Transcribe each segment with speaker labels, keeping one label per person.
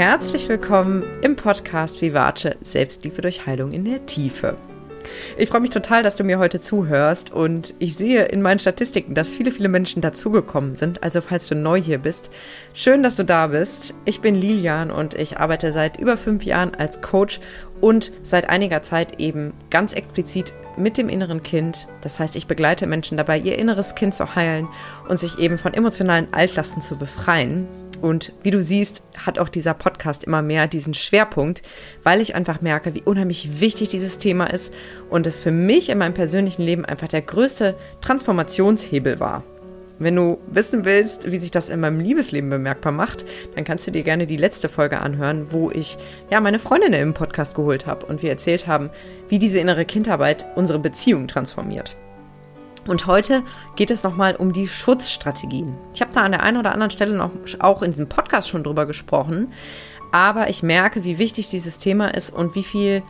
Speaker 1: herzlich willkommen im Podcast Vivace Selbstliebe durch Heilung in der Tiefe. Ich freue mich total, dass du mir heute zuhörst und ich sehe in meinen Statistiken, dass viele, viele Menschen dazugekommen sind. Also falls du neu hier bist, schön, dass du da bist. Ich bin Lilian und ich arbeite seit über fünf Jahren als Coach und seit einiger Zeit eben ganz explizit mit dem inneren Kind. Das heißt, ich begleite Menschen dabei, ihr inneres Kind zu heilen und sich eben von emotionalen Altlasten zu befreien. Und wie du siehst, hat auch dieser Podcast immer mehr diesen Schwerpunkt, weil ich einfach merke, wie unheimlich wichtig dieses Thema ist und es für mich in meinem persönlichen Leben einfach der größte Transformationshebel war. Wenn du wissen willst, wie sich das in meinem Liebesleben bemerkbar macht, dann kannst du dir gerne die letzte Folge anhören, wo ich ja meine Freundin im Podcast geholt habe und wir erzählt haben, wie diese innere Kindarbeit unsere Beziehung transformiert. Und heute geht es nochmal um die Schutzstrategien. Ich habe da an der einen oder anderen Stelle noch auch in diesem Podcast schon drüber gesprochen, aber ich merke, wie wichtig dieses Thema ist und wie viel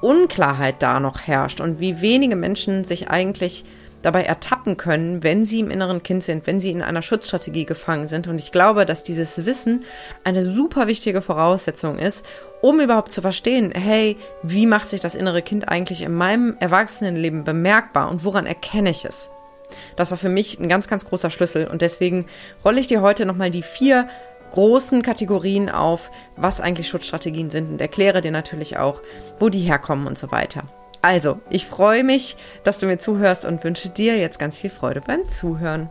Speaker 1: Unklarheit da noch herrscht und wie wenige Menschen sich eigentlich dabei ertappen können, wenn sie im inneren Kind sind, wenn sie in einer Schutzstrategie gefangen sind. Und ich glaube, dass dieses Wissen eine super wichtige Voraussetzung ist, um überhaupt zu verstehen, hey, wie macht sich das innere Kind eigentlich in meinem Erwachsenenleben bemerkbar und woran erkenne ich es? Das war für mich ein ganz, ganz großer Schlüssel und deswegen rolle ich dir heute nochmal die vier großen Kategorien auf, was eigentlich Schutzstrategien sind und erkläre dir natürlich auch, wo die herkommen und so weiter. Also, ich freue mich, dass du mir zuhörst und wünsche dir jetzt ganz viel Freude beim Zuhören.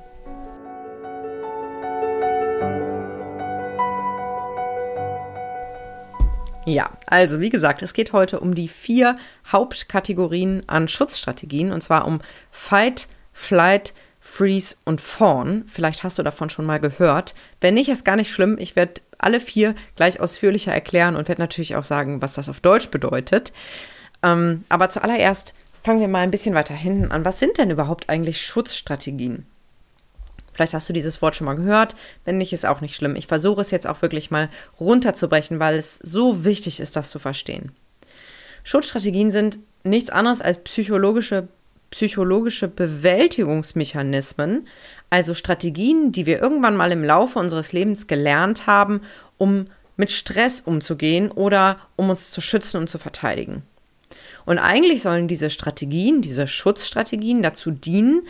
Speaker 1: Ja, also wie gesagt, es geht heute um die vier Hauptkategorien an Schutzstrategien und zwar um Fight, Flight, Freeze und Fawn. Vielleicht hast du davon schon mal gehört. Wenn nicht, ist gar nicht schlimm. Ich werde alle vier gleich ausführlicher erklären und werde natürlich auch sagen, was das auf Deutsch bedeutet. Ähm, aber zuallererst fangen wir mal ein bisschen weiter hinten an. Was sind denn überhaupt eigentlich Schutzstrategien? Vielleicht hast du dieses Wort schon mal gehört. Wenn nicht, ist auch nicht schlimm. Ich versuche es jetzt auch wirklich mal runterzubrechen, weil es so wichtig ist, das zu verstehen. Schutzstrategien sind nichts anderes als psychologische, psychologische Bewältigungsmechanismen, also Strategien, die wir irgendwann mal im Laufe unseres Lebens gelernt haben, um mit Stress umzugehen oder um uns zu schützen und zu verteidigen. Und eigentlich sollen diese Strategien, diese Schutzstrategien dazu dienen,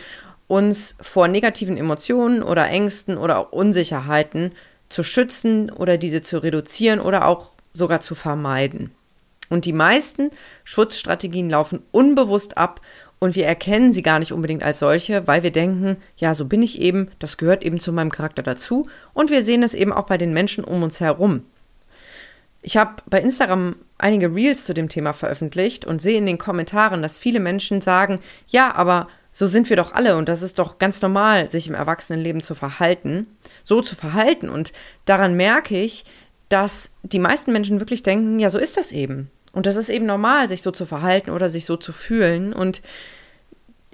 Speaker 1: uns vor negativen Emotionen oder Ängsten oder Unsicherheiten zu schützen oder diese zu reduzieren oder auch sogar zu vermeiden. Und die meisten Schutzstrategien laufen unbewusst ab und wir erkennen sie gar nicht unbedingt als solche, weil wir denken, ja, so bin ich eben, das gehört eben zu meinem Charakter dazu und wir sehen es eben auch bei den Menschen um uns herum. Ich habe bei Instagram einige Reels zu dem Thema veröffentlicht und sehe in den Kommentaren, dass viele Menschen sagen, ja, aber so sind wir doch alle und das ist doch ganz normal, sich im Erwachsenenleben zu verhalten, so zu verhalten. Und daran merke ich, dass die meisten Menschen wirklich denken, ja, so ist das eben. Und das ist eben normal, sich so zu verhalten oder sich so zu fühlen. Und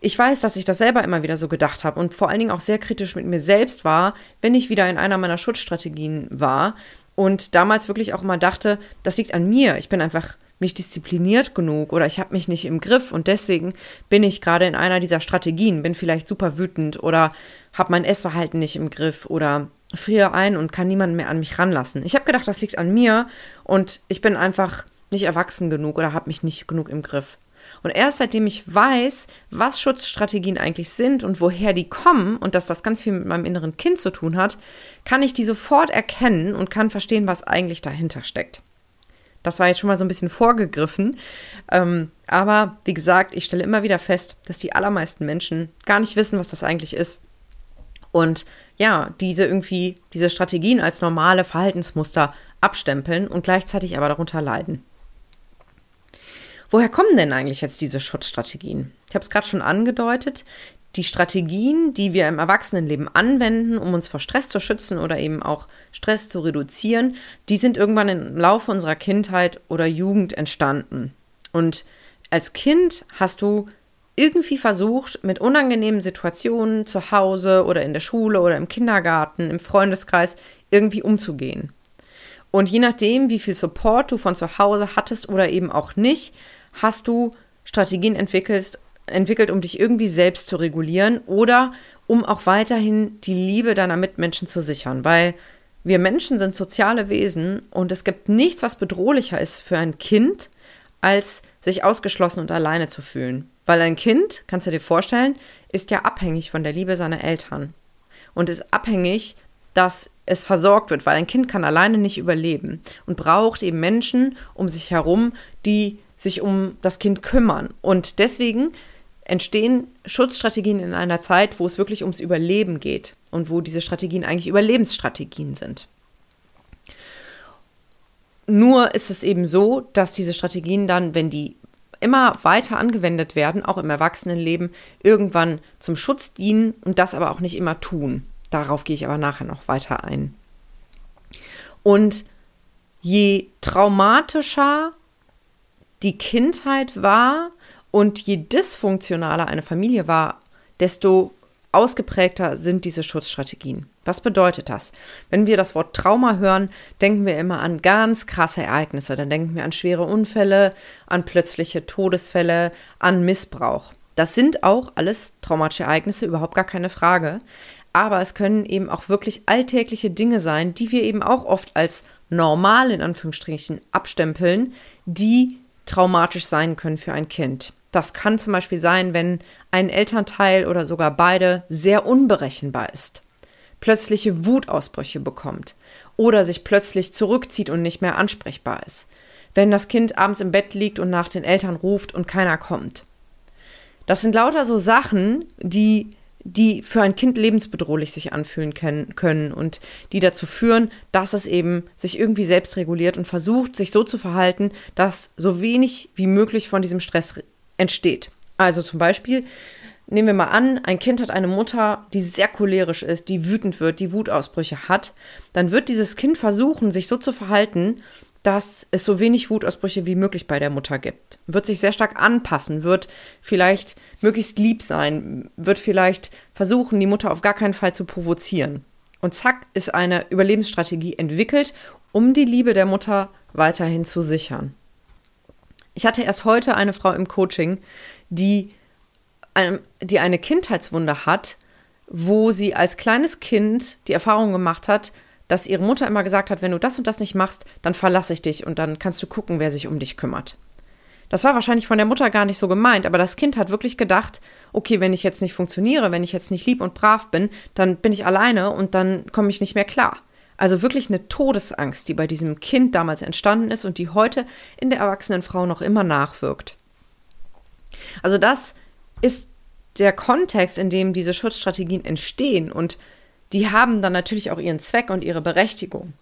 Speaker 1: ich weiß, dass ich das selber immer wieder so gedacht habe und vor allen Dingen auch sehr kritisch mit mir selbst war, wenn ich wieder in einer meiner Schutzstrategien war, und damals wirklich auch immer dachte, das liegt an mir. Ich bin einfach nicht diszipliniert genug oder ich habe mich nicht im Griff und deswegen bin ich gerade in einer dieser Strategien, bin vielleicht super wütend oder habe mein Essverhalten nicht im Griff oder friere ein und kann niemanden mehr an mich ranlassen. Ich habe gedacht, das liegt an mir und ich bin einfach nicht erwachsen genug oder habe mich nicht genug im Griff. Und erst seitdem ich weiß, was Schutzstrategien eigentlich sind und woher die kommen und dass das ganz viel mit meinem inneren Kind zu tun hat, kann ich die sofort erkennen und kann verstehen, was eigentlich dahinter steckt. Das war jetzt schon mal so ein bisschen vorgegriffen. Ähm, aber wie gesagt, ich stelle immer wieder fest, dass die allermeisten Menschen gar nicht wissen, was das eigentlich ist. Und ja, diese irgendwie, diese Strategien als normale Verhaltensmuster abstempeln und gleichzeitig aber darunter leiden. Woher kommen denn eigentlich jetzt diese Schutzstrategien? Ich habe es gerade schon angedeutet. Die Strategien, die wir im Erwachsenenleben anwenden, um uns vor Stress zu schützen oder eben auch Stress zu reduzieren, die sind irgendwann im Laufe unserer Kindheit oder Jugend entstanden. Und als Kind hast du irgendwie versucht, mit unangenehmen Situationen zu Hause oder in der Schule oder im Kindergarten, im Freundeskreis irgendwie umzugehen. Und je nachdem, wie viel Support du von zu Hause hattest oder eben auch nicht, hast du Strategien entwickelt, entwickelt, um dich irgendwie selbst zu regulieren oder um auch weiterhin die Liebe deiner Mitmenschen zu sichern. Weil wir Menschen sind soziale Wesen und es gibt nichts, was bedrohlicher ist für ein Kind, als sich ausgeschlossen und alleine zu fühlen. Weil ein Kind, kannst du dir vorstellen, ist ja abhängig von der Liebe seiner Eltern und ist abhängig, dass es versorgt wird, weil ein Kind kann alleine nicht überleben und braucht eben Menschen um sich herum, die sich um das Kind kümmern. Und deswegen entstehen Schutzstrategien in einer Zeit, wo es wirklich ums Überleben geht und wo diese Strategien eigentlich Überlebensstrategien sind. Nur ist es eben so, dass diese Strategien dann, wenn die immer weiter angewendet werden, auch im Erwachsenenleben, irgendwann zum Schutz dienen und das aber auch nicht immer tun. Darauf gehe ich aber nachher noch weiter ein. Und je traumatischer die Kindheit war und je dysfunktionaler eine Familie war, desto ausgeprägter sind diese Schutzstrategien. Was bedeutet das? Wenn wir das Wort Trauma hören, denken wir immer an ganz krasse Ereignisse. Dann denken wir an schwere Unfälle, an plötzliche Todesfälle, an Missbrauch. Das sind auch alles traumatische Ereignisse, überhaupt gar keine Frage. Aber es können eben auch wirklich alltägliche Dinge sein, die wir eben auch oft als normal in Anführungsstrichen abstempeln, die traumatisch sein können für ein Kind. Das kann zum Beispiel sein, wenn ein Elternteil oder sogar beide sehr unberechenbar ist, plötzliche Wutausbrüche bekommt oder sich plötzlich zurückzieht und nicht mehr ansprechbar ist. Wenn das Kind abends im Bett liegt und nach den Eltern ruft und keiner kommt. Das sind lauter so Sachen, die die für ein Kind lebensbedrohlich sich anfühlen können und die dazu führen, dass es eben sich irgendwie selbst reguliert und versucht, sich so zu verhalten, dass so wenig wie möglich von diesem Stress entsteht. Also zum Beispiel, nehmen wir mal an, ein Kind hat eine Mutter, die sehr cholerisch ist, die wütend wird, die Wutausbrüche hat, dann wird dieses Kind versuchen, sich so zu verhalten, dass es so wenig Wutausbrüche wie möglich bei der Mutter gibt. Wird sich sehr stark anpassen, wird vielleicht möglichst lieb sein, wird vielleicht versuchen, die Mutter auf gar keinen Fall zu provozieren. Und zack, ist eine Überlebensstrategie entwickelt, um die Liebe der Mutter weiterhin zu sichern. Ich hatte erst heute eine Frau im Coaching, die, die eine Kindheitswunde hat, wo sie als kleines Kind die Erfahrung gemacht hat, dass ihre Mutter immer gesagt hat, wenn du das und das nicht machst, dann verlasse ich dich und dann kannst du gucken, wer sich um dich kümmert. Das war wahrscheinlich von der Mutter gar nicht so gemeint, aber das Kind hat wirklich gedacht, okay, wenn ich jetzt nicht funktioniere, wenn ich jetzt nicht lieb und brav bin, dann bin ich alleine und dann komme ich nicht mehr klar. Also wirklich eine Todesangst, die bei diesem Kind damals entstanden ist und die heute in der erwachsenen Frau noch immer nachwirkt. Also das ist der Kontext, in dem diese Schutzstrategien entstehen und die haben dann natürlich auch ihren Zweck und ihre Berechtigung.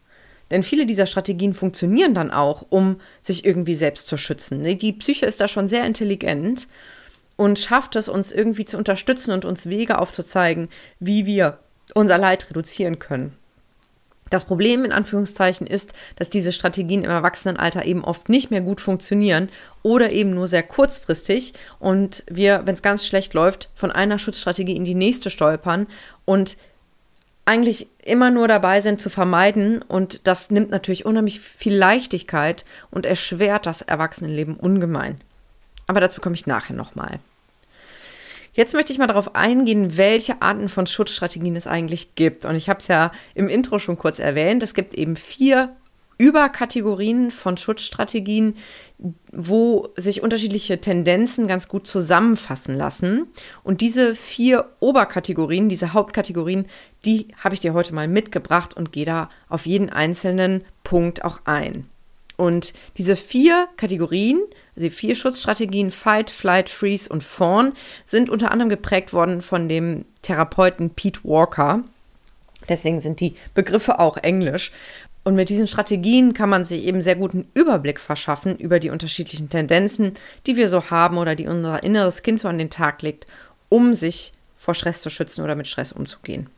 Speaker 1: Denn viele dieser Strategien funktionieren dann auch, um sich irgendwie selbst zu schützen. Die Psyche ist da schon sehr intelligent und schafft es, uns irgendwie zu unterstützen und uns Wege aufzuzeigen, wie wir unser Leid reduzieren können. Das Problem in Anführungszeichen ist, dass diese Strategien im Erwachsenenalter eben oft nicht mehr gut funktionieren oder eben nur sehr kurzfristig und wir, wenn es ganz schlecht läuft, von einer Schutzstrategie in die nächste stolpern und eigentlich immer nur dabei sind zu vermeiden und das nimmt natürlich unheimlich viel Leichtigkeit und erschwert das Erwachsenenleben ungemein. Aber dazu komme ich nachher nochmal. Jetzt möchte ich mal darauf eingehen, welche Arten von Schutzstrategien es eigentlich gibt. Und ich habe es ja im Intro schon kurz erwähnt. Es gibt eben vier Überkategorien von Schutzstrategien, wo sich unterschiedliche Tendenzen ganz gut zusammenfassen lassen. Und diese vier Oberkategorien, diese Hauptkategorien, die habe ich dir heute mal mitgebracht und gehe da auf jeden einzelnen Punkt auch ein. Und diese vier Kategorien, also vier Schutzstrategien, Fight, Flight, Freeze und Fawn, sind unter anderem geprägt worden von dem Therapeuten Pete Walker. Deswegen sind die Begriffe auch englisch. Und mit diesen Strategien kann man sich eben sehr guten Überblick verschaffen über die unterschiedlichen Tendenzen, die wir so haben oder die unser inneres Kind so an den Tag legt, um sich vor Stress zu schützen oder mit Stress umzugehen.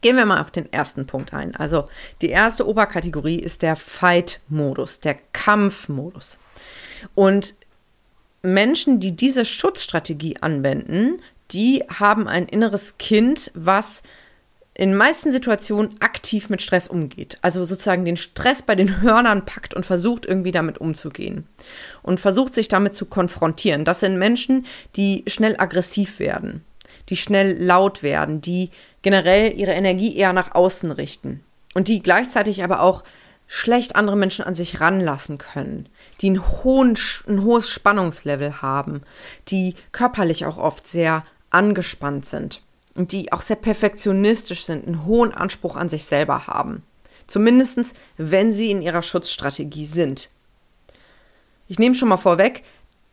Speaker 1: Gehen wir mal auf den ersten Punkt ein. Also die erste Oberkategorie ist der Fight-Modus, der Kampfmodus. Und Menschen, die diese Schutzstrategie anwenden, die haben ein inneres Kind, was in meisten Situationen aktiv mit Stress umgeht. Also sozusagen den Stress bei den Hörnern packt und versucht irgendwie damit umzugehen. Und versucht sich damit zu konfrontieren. Das sind Menschen, die schnell aggressiv werden, die schnell laut werden, die generell ihre Energie eher nach außen richten. und die gleichzeitig aber auch schlecht andere Menschen an sich ranlassen können, die einen hohen, ein hohes Spannungslevel haben, die körperlich auch oft sehr angespannt sind und die auch sehr perfektionistisch sind, einen hohen Anspruch an sich selber haben. Zumindest wenn sie in ihrer Schutzstrategie sind. Ich nehme schon mal vorweg,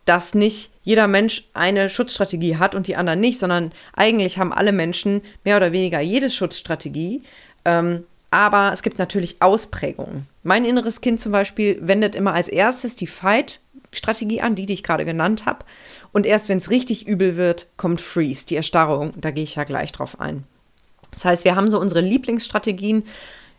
Speaker 1: dass nicht jeder Mensch eine Schutzstrategie hat und die anderen nicht, sondern eigentlich haben alle Menschen mehr oder weniger jede Schutzstrategie. Ähm, aber es gibt natürlich Ausprägungen. Mein inneres Kind zum Beispiel wendet immer als erstes die Fight-Strategie an, die, die ich gerade genannt habe. Und erst wenn es richtig übel wird, kommt Freeze, die Erstarrung. Da gehe ich ja gleich drauf ein. Das heißt, wir haben so unsere Lieblingsstrategien,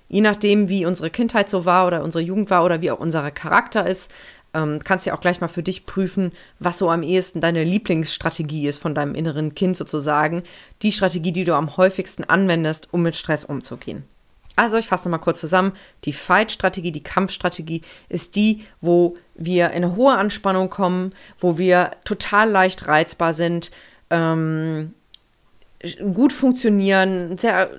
Speaker 1: je nachdem, wie unsere Kindheit so war oder unsere Jugend war oder wie auch unser Charakter ist. Ähm, kannst ja auch gleich mal für dich prüfen, was so am ehesten deine Lieblingsstrategie ist von deinem inneren Kind sozusagen. Die Strategie, die du am häufigsten anwendest, um mit Stress umzugehen. Also ich fasse nochmal kurz zusammen. Die Fight-Strategie, die Kampfstrategie ist die, wo wir in eine hohe Anspannung kommen, wo wir total leicht reizbar sind, ähm, gut funktionieren, sehr,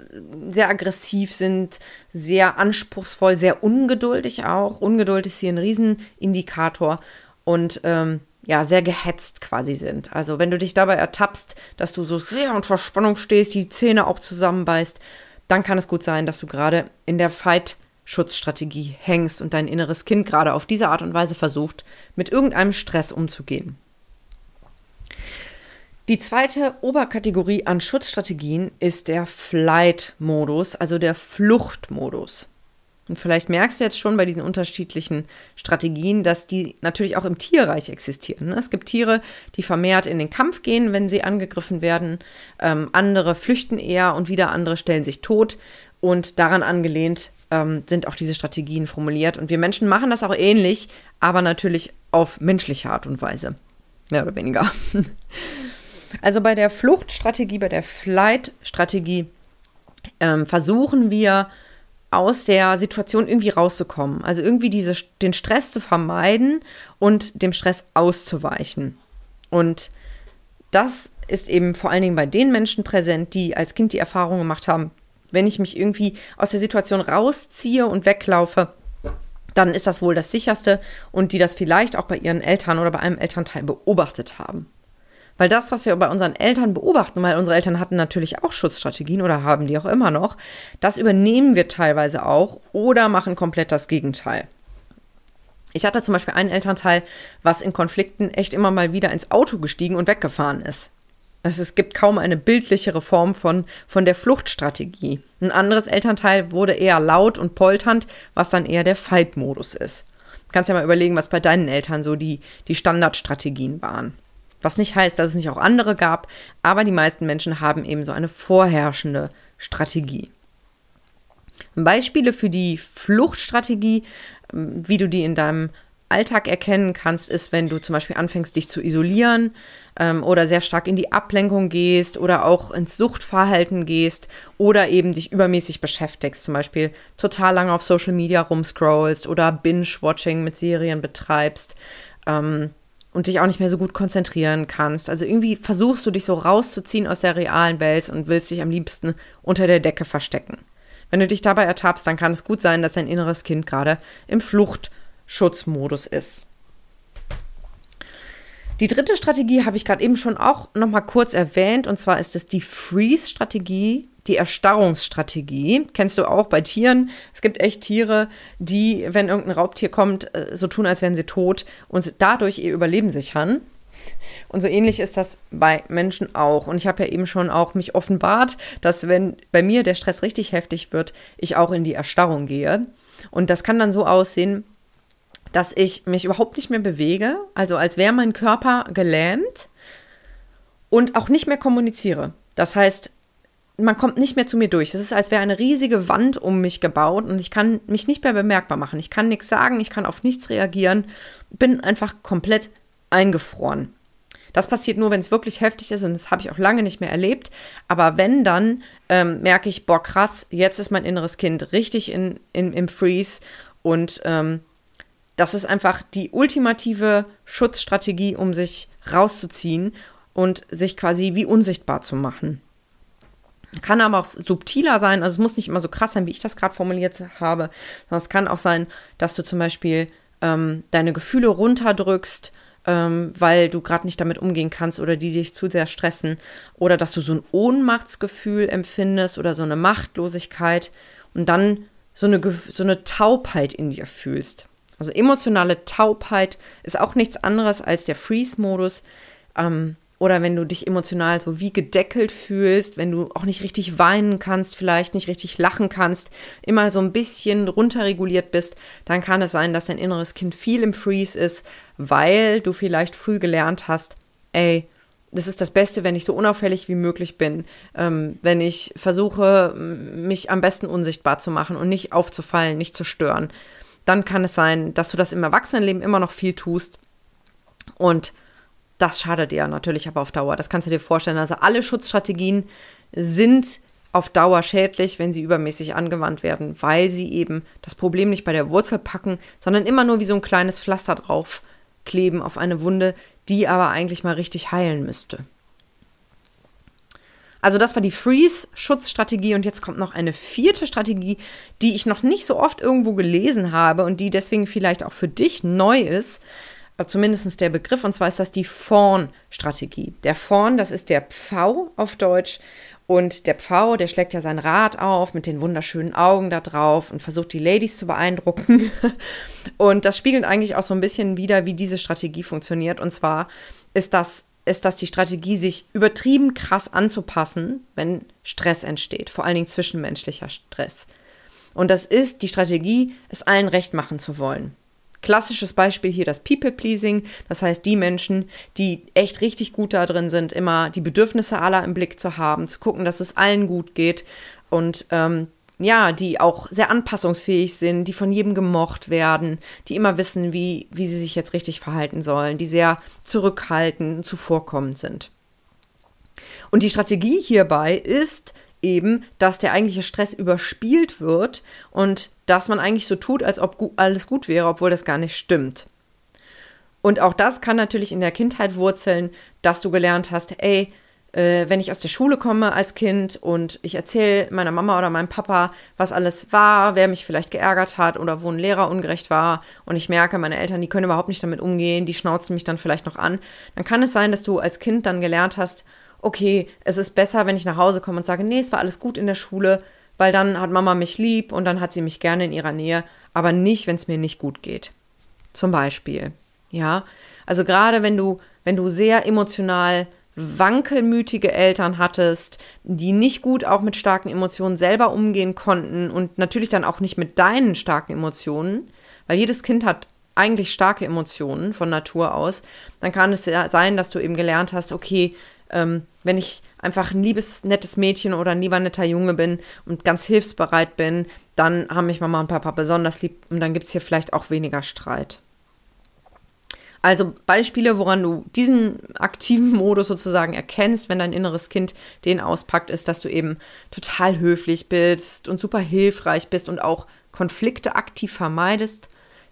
Speaker 1: sehr aggressiv sind, sehr anspruchsvoll, sehr ungeduldig auch. Ungeduld ist hier ein Riesenindikator und ähm, ja, sehr gehetzt quasi sind. Also wenn du dich dabei ertappst, dass du so sehr unter Spannung stehst, die Zähne auch zusammenbeißt, dann kann es gut sein, dass du gerade in der Fight-Schutzstrategie hängst und dein inneres Kind gerade auf diese Art und Weise versucht, mit irgendeinem Stress umzugehen. Die zweite Oberkategorie an Schutzstrategien ist der Flight-Modus, also der Fluchtmodus. Und vielleicht merkst du jetzt schon bei diesen unterschiedlichen Strategien, dass die natürlich auch im Tierreich existieren. Ne? Es gibt Tiere, die vermehrt in den Kampf gehen, wenn sie angegriffen werden. Ähm, andere flüchten eher und wieder andere stellen sich tot. Und daran angelehnt ähm, sind auch diese Strategien formuliert. Und wir Menschen machen das auch ähnlich, aber natürlich auf menschliche Art und Weise. Mehr oder weniger. Also bei der Fluchtstrategie, bei der Flight-Strategie ähm, versuchen wir aus der Situation irgendwie rauszukommen. Also irgendwie diese, den Stress zu vermeiden und dem Stress auszuweichen. Und das ist eben vor allen Dingen bei den Menschen präsent, die als Kind die Erfahrung gemacht haben, wenn ich mich irgendwie aus der Situation rausziehe und weglaufe, dann ist das wohl das sicherste und die das vielleicht auch bei ihren Eltern oder bei einem Elternteil beobachtet haben. Weil das, was wir bei unseren Eltern beobachten, weil unsere Eltern hatten natürlich auch Schutzstrategien oder haben die auch immer noch, das übernehmen wir teilweise auch oder machen komplett das Gegenteil. Ich hatte zum Beispiel einen Elternteil, was in Konflikten echt immer mal wieder ins Auto gestiegen und weggefahren ist. Also es gibt kaum eine bildlichere Form von, von der Fluchtstrategie. Ein anderes Elternteil wurde eher laut und polternd, was dann eher der Fight-Modus ist. Du kannst ja mal überlegen, was bei deinen Eltern so die, die Standardstrategien waren. Was nicht heißt, dass es nicht auch andere gab, aber die meisten Menschen haben eben so eine vorherrschende Strategie. Beispiele für die Fluchtstrategie, ähm, wie du die in deinem Alltag erkennen kannst, ist, wenn du zum Beispiel anfängst, dich zu isolieren ähm, oder sehr stark in die Ablenkung gehst oder auch ins Suchtverhalten gehst oder eben dich übermäßig beschäftigst, zum Beispiel total lange auf Social Media rumscrollst oder Binge-Watching mit Serien betreibst. Ähm, und dich auch nicht mehr so gut konzentrieren kannst. Also irgendwie versuchst du dich so rauszuziehen aus der realen Welt und willst dich am liebsten unter der Decke verstecken. Wenn du dich dabei ertappst, dann kann es gut sein, dass dein inneres Kind gerade im Fluchtschutzmodus ist. Die dritte Strategie habe ich gerade eben schon auch noch mal kurz erwähnt und zwar ist es die Freeze-Strategie, die Erstarrungsstrategie. Kennst du auch bei Tieren? Es gibt echt Tiere, die, wenn irgendein Raubtier kommt, äh, so tun, als wären sie tot und dadurch ihr Überleben sichern. Und so ähnlich ist das bei Menschen auch. Und ich habe ja eben schon auch mich offenbart, dass wenn bei mir der Stress richtig heftig wird, ich auch in die Erstarrung gehe. Und das kann dann so aussehen, dass ich mich überhaupt nicht mehr bewege, also als wäre mein Körper gelähmt und auch nicht mehr kommuniziere. Das heißt, man kommt nicht mehr zu mir durch. Es ist, als wäre eine riesige Wand um mich gebaut und ich kann mich nicht mehr bemerkbar machen. Ich kann nichts sagen, ich kann auf nichts reagieren, bin einfach komplett eingefroren. Das passiert nur, wenn es wirklich heftig ist und das habe ich auch lange nicht mehr erlebt. Aber wenn, dann ähm, merke ich, boah, krass, jetzt ist mein inneres Kind richtig in, in, im Freeze und ähm, das ist einfach die ultimative Schutzstrategie, um sich rauszuziehen und sich quasi wie unsichtbar zu machen. Kann aber auch subtiler sein, also es muss nicht immer so krass sein, wie ich das gerade formuliert habe, sondern es kann auch sein, dass du zum Beispiel ähm, deine Gefühle runterdrückst, ähm, weil du gerade nicht damit umgehen kannst oder die dich zu sehr stressen oder dass du so ein Ohnmachtsgefühl empfindest oder so eine Machtlosigkeit und dann so eine, so eine Taubheit in dir fühlst. Also emotionale Taubheit ist auch nichts anderes als der Freeze-Modus. Ähm, oder wenn du dich emotional so wie gedeckelt fühlst, wenn du auch nicht richtig weinen kannst, vielleicht nicht richtig lachen kannst, immer so ein bisschen runterreguliert bist, dann kann es sein, dass dein inneres Kind viel im Freeze ist, weil du vielleicht früh gelernt hast, ey, das ist das Beste, wenn ich so unauffällig wie möglich bin, ähm, wenn ich versuche, mich am besten unsichtbar zu machen und nicht aufzufallen, nicht zu stören. Dann kann es sein, dass du das im Erwachsenenleben immer noch viel tust und das schadet dir natürlich aber auf Dauer. Das kannst du dir vorstellen. Also alle Schutzstrategien sind auf Dauer schädlich, wenn sie übermäßig angewandt werden, weil sie eben das Problem nicht bei der Wurzel packen, sondern immer nur wie so ein kleines Pflaster drauf kleben auf eine Wunde, die aber eigentlich mal richtig heilen müsste. Also das war die Freeze-Schutzstrategie und jetzt kommt noch eine vierte Strategie, die ich noch nicht so oft irgendwo gelesen habe und die deswegen vielleicht auch für dich neu ist. Äh, zumindest der Begriff, und zwar ist das die Fawn-Strategie. Der Fawn, das ist der Pfau auf Deutsch. Und der Pfau, der schlägt ja sein Rad auf mit den wunderschönen Augen da drauf und versucht die Ladies zu beeindrucken. und das spiegelt eigentlich auch so ein bisschen wieder, wie diese Strategie funktioniert. Und zwar ist das, ist das die Strategie, sich übertrieben krass anzupassen, wenn Stress entsteht, vor allen Dingen zwischenmenschlicher Stress. Und das ist die Strategie, es allen recht machen zu wollen. Klassisches Beispiel hier das People-Pleasing, das heißt die Menschen, die echt richtig gut da drin sind, immer die Bedürfnisse aller im Blick zu haben, zu gucken, dass es allen gut geht und ähm, ja, die auch sehr anpassungsfähig sind, die von jedem gemocht werden, die immer wissen, wie, wie sie sich jetzt richtig verhalten sollen, die sehr zurückhaltend, zuvorkommend sind. Und die Strategie hierbei ist, eben, dass der eigentliche Stress überspielt wird und dass man eigentlich so tut, als ob alles gut wäre, obwohl das gar nicht stimmt. Und auch das kann natürlich in der Kindheit wurzeln, dass du gelernt hast, ey, äh, wenn ich aus der Schule komme als Kind und ich erzähle meiner Mama oder meinem Papa, was alles war, wer mich vielleicht geärgert hat oder wo ein Lehrer ungerecht war und ich merke, meine Eltern, die können überhaupt nicht damit umgehen, die schnauzen mich dann vielleicht noch an, dann kann es sein, dass du als Kind dann gelernt hast, okay, es ist besser, wenn ich nach Hause komme und sage, nee, es war alles gut in der Schule, weil dann hat Mama mich lieb und dann hat sie mich gerne in ihrer Nähe, aber nicht, wenn es mir nicht gut geht. Zum Beispiel. Ja, also gerade wenn du, wenn du sehr emotional wankelmütige Eltern hattest, die nicht gut auch mit starken Emotionen selber umgehen konnten und natürlich dann auch nicht mit deinen starken Emotionen, weil jedes Kind hat eigentlich starke Emotionen von Natur aus, dann kann es ja sein, dass du eben gelernt hast, okay, ähm, wenn ich einfach ein liebes, nettes Mädchen oder ein lieber netter Junge bin und ganz hilfsbereit bin, dann haben mich Mama und Papa besonders lieb und dann gibt es hier vielleicht auch weniger Streit. Also Beispiele, woran du diesen aktiven Modus sozusagen erkennst, wenn dein inneres Kind den auspackt, ist, dass du eben total höflich bist und super hilfreich bist und auch Konflikte aktiv vermeidest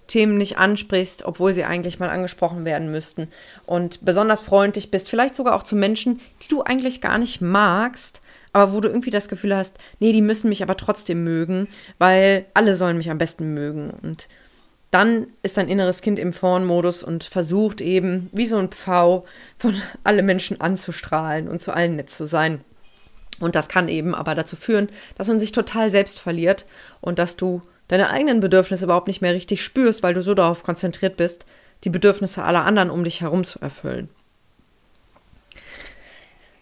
Speaker 1: Themen nicht ansprichst, obwohl sie eigentlich mal angesprochen werden müssten und besonders freundlich bist, vielleicht sogar auch zu Menschen, die du eigentlich gar nicht magst, aber wo du irgendwie das Gefühl hast, nee, die müssen mich aber trotzdem mögen, weil alle sollen mich am besten mögen und dann ist dein inneres Kind im Fawn-Modus und versucht eben, wie so ein Pfau, von alle Menschen anzustrahlen und zu allen nett zu sein. Und das kann eben aber dazu führen, dass man sich total selbst verliert und dass du deine eigenen Bedürfnisse überhaupt nicht mehr richtig spürst, weil du so darauf konzentriert bist, die Bedürfnisse aller anderen um dich herum zu erfüllen.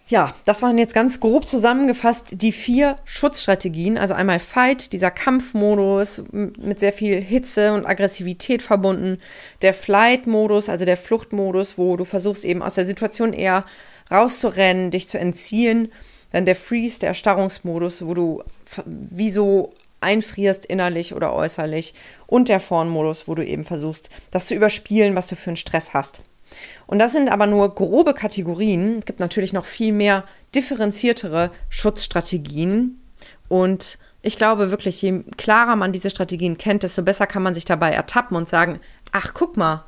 Speaker 1: Ja, das waren jetzt ganz grob zusammengefasst die vier Schutzstrategien. Also einmal Fight, dieser Kampfmodus mit sehr viel Hitze und Aggressivität verbunden. Der Flight-Modus, also der Fluchtmodus, wo du versuchst eben aus der Situation eher rauszurennen, dich zu entziehen. Dann der Freeze, der Erstarrungsmodus, wo du wie so einfrierst innerlich oder äußerlich und der Fawn-Modus, wo du eben versuchst, das zu überspielen, was du für einen Stress hast. Und das sind aber nur grobe Kategorien. Es gibt natürlich noch viel mehr differenziertere Schutzstrategien. Und ich glaube wirklich, je klarer man diese Strategien kennt, desto besser kann man sich dabei ertappen und sagen, ach guck mal,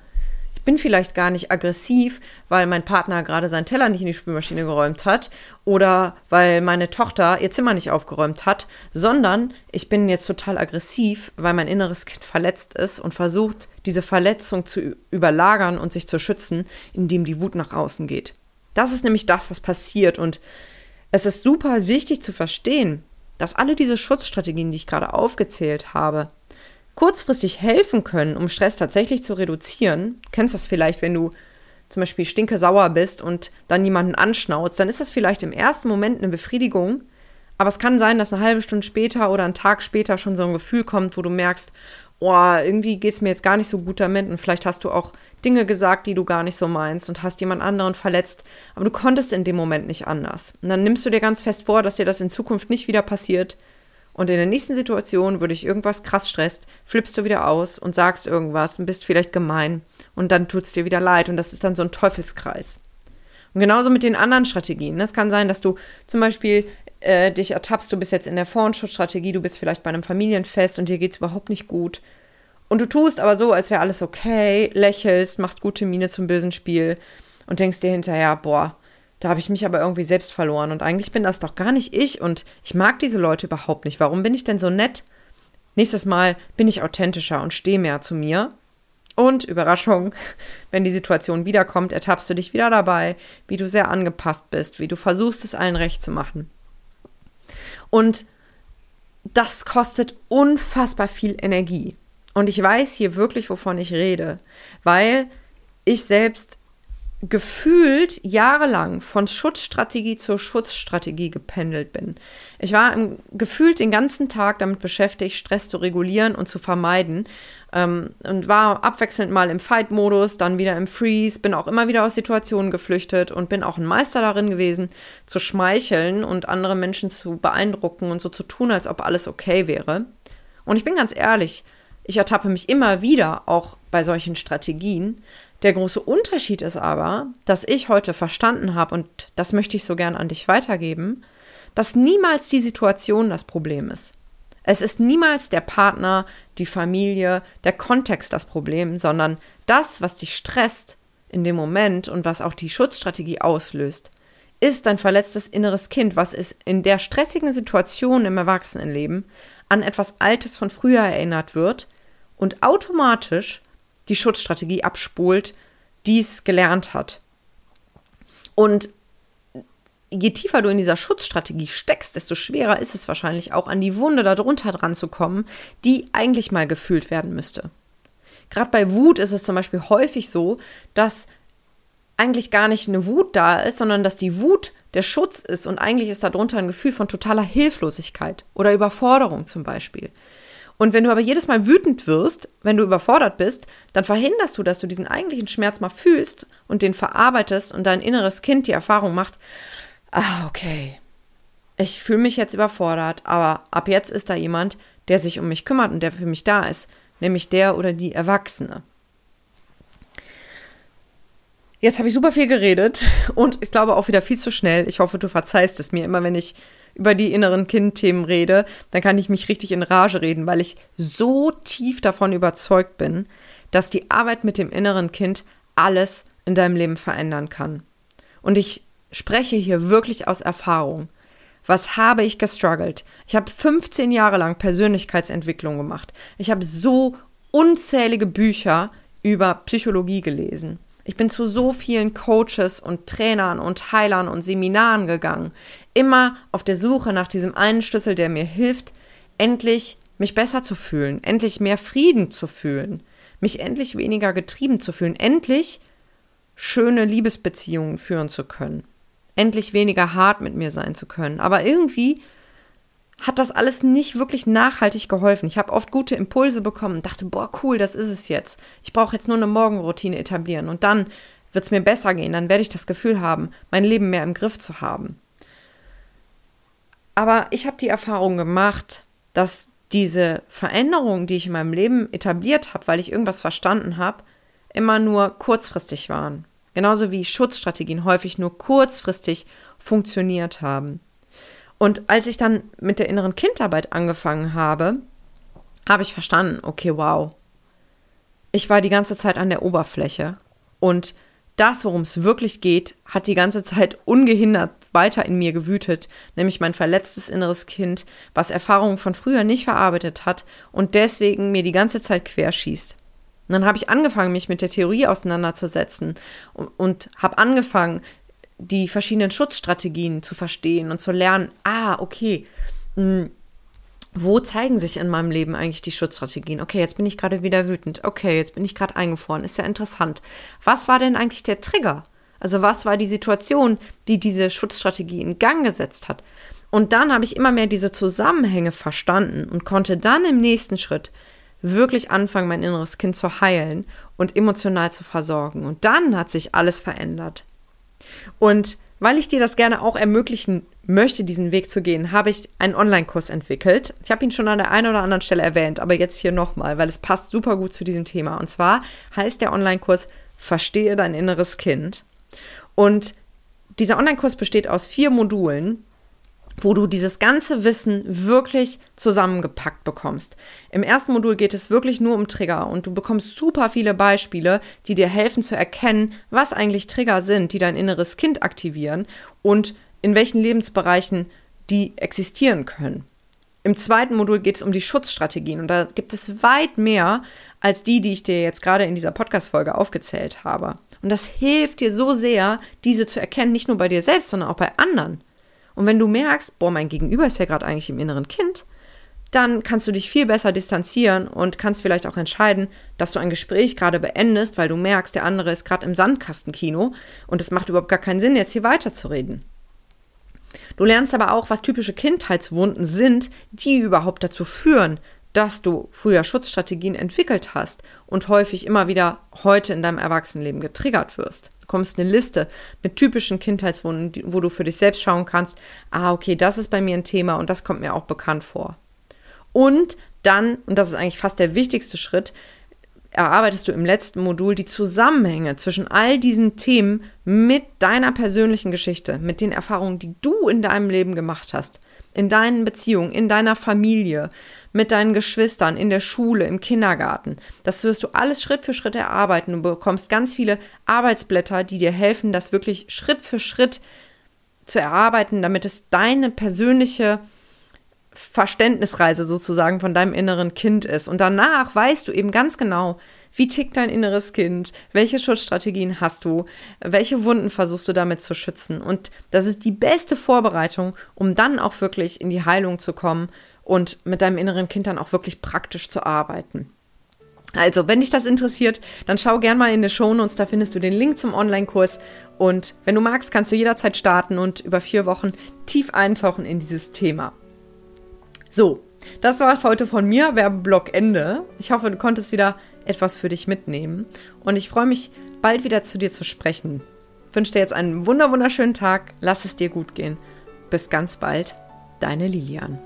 Speaker 1: bin vielleicht gar nicht aggressiv, weil mein Partner gerade seinen Teller nicht in die Spülmaschine geräumt hat oder weil meine Tochter ihr Zimmer nicht aufgeräumt hat, sondern ich bin jetzt total aggressiv, weil mein inneres Kind verletzt ist und versucht, diese Verletzung zu überlagern und sich zu schützen, indem die Wut nach außen geht. Das ist nämlich das, was passiert und es ist super wichtig zu verstehen, dass alle diese Schutzstrategien, die ich gerade aufgezählt habe, kurzfristig helfen können, um Stress tatsächlich zu reduzieren. Du kennst das vielleicht, wenn du zum Beispiel stinke sauer bist und dann jemanden anschnauzt, dann ist das vielleicht im ersten Moment eine Befriedigung. Aber es kann sein, dass eine halbe Stunde später oder einen Tag später schon so ein Gefühl kommt, wo du merkst, oh, irgendwie geht es mir jetzt gar nicht so gut damit und vielleicht hast du auch Dinge gesagt, die du gar nicht so meinst und hast jemand anderen verletzt, aber du konntest in dem Moment nicht anders. Und dann nimmst du dir ganz fest vor, dass dir das in Zukunft nicht wieder passiert. Und in der nächsten Situation, wo dich irgendwas krass stresst, flippst du wieder aus und sagst irgendwas und bist vielleicht gemein und dann tut es dir wieder leid und das ist dann so ein Teufelskreis. Und genauso mit den anderen Strategien. Es kann sein, dass du zum Beispiel äh, dich ertappst, du bist jetzt in der Vorenschutzstrategie, du bist vielleicht bei einem Familienfest und dir geht es überhaupt nicht gut. Und du tust aber so, als wäre alles okay, lächelst, machst gute Miene zum bösen Spiel und denkst dir hinterher, boah, da habe ich mich aber irgendwie selbst verloren und eigentlich bin das doch gar nicht ich und ich mag diese Leute überhaupt nicht. Warum bin ich denn so nett? Nächstes Mal bin ich authentischer und stehe mehr zu mir. Und Überraschung, wenn die Situation wiederkommt, ertappst du dich wieder dabei, wie du sehr angepasst bist, wie du versuchst, es allen recht zu machen. Und das kostet unfassbar viel Energie. Und ich weiß hier wirklich, wovon ich rede, weil ich selbst gefühlt jahrelang von Schutzstrategie zur Schutzstrategie gependelt bin. Ich war im, gefühlt den ganzen Tag damit beschäftigt, Stress zu regulieren und zu vermeiden ähm, und war abwechselnd mal im Fight-Modus, dann wieder im Freeze, bin auch immer wieder aus Situationen geflüchtet und bin auch ein Meister darin gewesen, zu schmeicheln und andere Menschen zu beeindrucken und so zu tun, als ob alles okay wäre. Und ich bin ganz ehrlich, ich ertappe mich immer wieder auch bei solchen Strategien, der große Unterschied ist aber, dass ich heute verstanden habe, und das möchte ich so gern an dich weitergeben, dass niemals die Situation das Problem ist. Es ist niemals der Partner, die Familie, der Kontext das Problem, sondern das, was dich stresst in dem Moment und was auch die Schutzstrategie auslöst, ist dein verletztes inneres Kind, was ist in der stressigen Situation im Erwachsenenleben an etwas Altes von früher erinnert wird und automatisch die Schutzstrategie abspult, die es gelernt hat. Und je tiefer du in dieser Schutzstrategie steckst, desto schwerer ist es wahrscheinlich auch an die Wunde darunter dran zu kommen, die eigentlich mal gefühlt werden müsste. Gerade bei Wut ist es zum Beispiel häufig so, dass eigentlich gar nicht eine Wut da ist, sondern dass die Wut der Schutz ist und eigentlich ist darunter ein Gefühl von totaler Hilflosigkeit oder Überforderung zum Beispiel. Und wenn du aber jedes Mal wütend wirst, wenn du überfordert bist, dann verhinderst du, dass du diesen eigentlichen Schmerz mal fühlst und den verarbeitest und dein inneres Kind die Erfahrung macht, ah, okay, ich fühle mich jetzt überfordert, aber ab jetzt ist da jemand, der sich um mich kümmert und der für mich da ist, nämlich der oder die Erwachsene. Jetzt habe ich super viel geredet und ich glaube auch wieder viel zu schnell. Ich hoffe, du verzeihst es mir immer, wenn ich über die inneren Kindthemen rede, dann kann ich mich richtig in Rage reden, weil ich so tief davon überzeugt bin, dass die Arbeit mit dem inneren Kind alles in deinem Leben verändern kann. Und ich spreche hier wirklich aus Erfahrung. Was habe ich gestruggelt? Ich habe 15 Jahre lang Persönlichkeitsentwicklung gemacht. Ich habe so unzählige Bücher über Psychologie gelesen. Ich bin zu so vielen Coaches und Trainern und Heilern und Seminaren gegangen, immer auf der Suche nach diesem einen Schlüssel, der mir hilft, endlich mich besser zu fühlen, endlich mehr Frieden zu fühlen, mich endlich weniger getrieben zu fühlen, endlich schöne Liebesbeziehungen führen zu können, endlich weniger hart mit mir sein zu können. Aber irgendwie hat das alles nicht wirklich nachhaltig geholfen. Ich habe oft gute Impulse bekommen und dachte, boah, cool, das ist es jetzt. Ich brauche jetzt nur eine Morgenroutine etablieren und dann wird es mir besser gehen. Dann werde ich das Gefühl haben, mein Leben mehr im Griff zu haben. Aber ich habe die Erfahrung gemacht, dass diese Veränderungen, die ich in meinem Leben etabliert habe, weil ich irgendwas verstanden habe, immer nur kurzfristig waren. Genauso wie Schutzstrategien häufig nur kurzfristig funktioniert haben. Und als ich dann mit der inneren Kindarbeit angefangen habe, habe ich verstanden, okay, wow. Ich war die ganze Zeit an der Oberfläche Und das, worum es wirklich geht, hat die ganze Zeit ungehindert weiter in mir gewütet, nämlich mein verletztes inneres Kind, was Erfahrungen von früher nicht verarbeitet hat und deswegen mir die ganze Zeit querschießt. Und dann habe ich angefangen, mich mit der Theorie auseinanderzusetzen und, und habe angefangen, die verschiedenen Schutzstrategien zu verstehen und zu lernen, ah, okay, hm, wo zeigen sich in meinem Leben eigentlich die Schutzstrategien? Okay, jetzt bin ich gerade wieder wütend. Okay, jetzt bin ich gerade eingefroren. Ist ja interessant. Was war denn eigentlich der Trigger? Also was war die Situation, die diese Schutzstrategie in Gang gesetzt hat? Und dann habe ich immer mehr diese Zusammenhänge verstanden und konnte dann im nächsten Schritt wirklich anfangen, mein inneres Kind zu heilen und emotional zu versorgen. Und dann hat sich alles verändert. Und weil ich dir das gerne auch ermöglichen möchte, diesen Weg zu gehen, habe ich einen Online-Kurs entwickelt. Ich habe ihn schon an der einen oder anderen Stelle erwähnt, aber jetzt hier nochmal, weil es passt super gut zu diesem Thema. Und zwar heißt der Online-Kurs Verstehe dein inneres Kind. Und dieser Online-Kurs besteht aus vier Modulen, wo du dieses ganze Wissen wirklich zusammengepackt bekommst. Im ersten Modul geht es wirklich nur um Trigger und du bekommst super viele Beispiele, die dir helfen zu erkennen, was eigentlich Trigger sind, die dein inneres Kind aktivieren und in welchen Lebensbereichen die existieren können. Im zweiten Modul geht es um die Schutzstrategien und da gibt es weit mehr als die, die ich dir jetzt gerade in dieser Podcast-Folge aufgezählt habe. Und das hilft dir so sehr, diese zu erkennen, nicht nur bei dir selbst, sondern auch bei anderen. Und wenn du merkst, boah, mein Gegenüber ist ja gerade eigentlich im inneren Kind, dann kannst du dich viel besser distanzieren und kannst vielleicht auch entscheiden, dass du ein Gespräch gerade beendest, weil du merkst, der andere ist gerade im Sandkastenkino und es macht überhaupt gar keinen Sinn, jetzt hier weiterzureden. Du lernst aber auch, was typische Kindheitswunden sind, die überhaupt dazu führen, dass du früher Schutzstrategien entwickelt hast und häufig immer wieder heute in deinem Erwachsenenleben getriggert wirst bekommst eine Liste mit typischen Kindheitswunden, wo du für dich selbst schauen kannst, ah, okay, das ist bei mir ein Thema und das kommt mir auch bekannt vor. Und dann, und das ist eigentlich fast der wichtigste Schritt, erarbeitest du im letzten Modul die Zusammenhänge zwischen all diesen Themen mit deiner persönlichen Geschichte, mit den Erfahrungen, die du in deinem Leben gemacht hast, in deinen Beziehungen, in deiner Familie, mit deinen Geschwistern, in der Schule, im Kindergarten. Das wirst du alles Schritt für Schritt erarbeiten. Du bekommst ganz viele Arbeitsblätter, die dir helfen, das wirklich Schritt für Schritt zu erarbeiten, damit es deine persönliche Verständnisreise sozusagen von deinem inneren Kind ist. Und danach weißt du eben ganz genau, wie tickt dein inneres Kind? Welche Schutzstrategien hast du? Welche Wunden versuchst du damit zu schützen? Und das ist die beste Vorbereitung, um dann auch wirklich in die Heilung zu kommen und mit deinem inneren Kind dann auch wirklich praktisch zu arbeiten. Also, wenn dich das interessiert, dann schau gern mal in die Shownotes, da findest du den Link zum Online-Kurs. Und wenn du magst, kannst du jederzeit starten und über vier Wochen tief eintauchen in dieses Thema. So, das war es heute von mir, Werbeblock Ende. Ich hoffe, du konntest wieder etwas für dich mitnehmen. Und ich freue mich, bald wieder zu dir zu sprechen. Ich wünsche dir jetzt einen wunderschönen Tag. Lass es dir gut gehen. Bis ganz bald, deine Lilian.